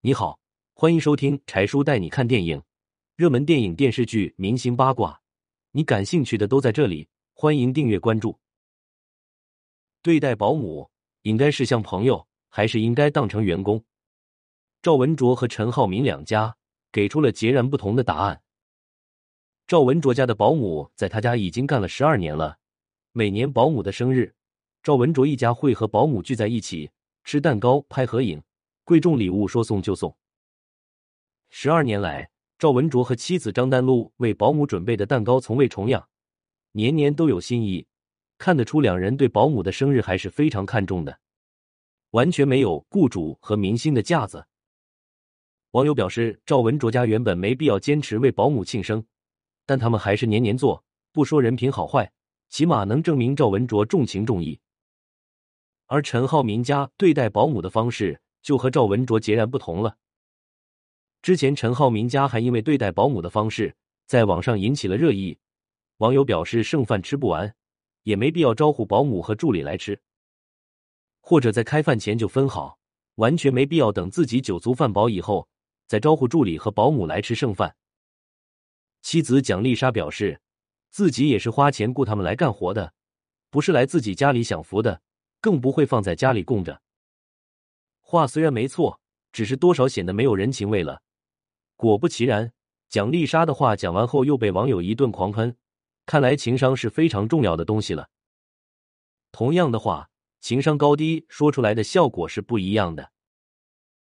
你好，欢迎收听柴叔带你看电影，热门电影、电视剧、明星八卦，你感兴趣的都在这里。欢迎订阅关注。对待保姆，应该是像朋友，还是应该当成员工？赵文卓和陈浩民两家给出了截然不同的答案。赵文卓家的保姆在他家已经干了十二年了，每年保姆的生日，赵文卓一家会和保姆聚在一起吃蛋糕、拍合影。贵重礼物说送就送。十二年来，赵文卓和妻子张丹露为保姆准备的蛋糕从未重样，年年都有新意，看得出两人对保姆的生日还是非常看重的，完全没有雇主和明星的架子。网友表示，赵文卓家原本没必要坚持为保姆庆生，但他们还是年年做，不说人品好坏，起码能证明赵文卓重情重义。而陈浩民家对待保姆的方式。就和赵文卓截然不同了。之前陈浩民家还因为对待保姆的方式在网上引起了热议，网友表示剩饭吃不完，也没必要招呼保姆和助理来吃，或者在开饭前就分好，完全没必要等自己酒足饭饱以后再招呼助理和保姆来吃剩饭。妻子蒋丽莎表示，自己也是花钱雇他们来干活的，不是来自己家里享福的，更不会放在家里供着。话虽然没错，只是多少显得没有人情味了。果不其然，蒋丽莎的话讲完后又被网友一顿狂喷。看来情商是非常重要的东西了。同样的话，情商高低说出来的效果是不一样的。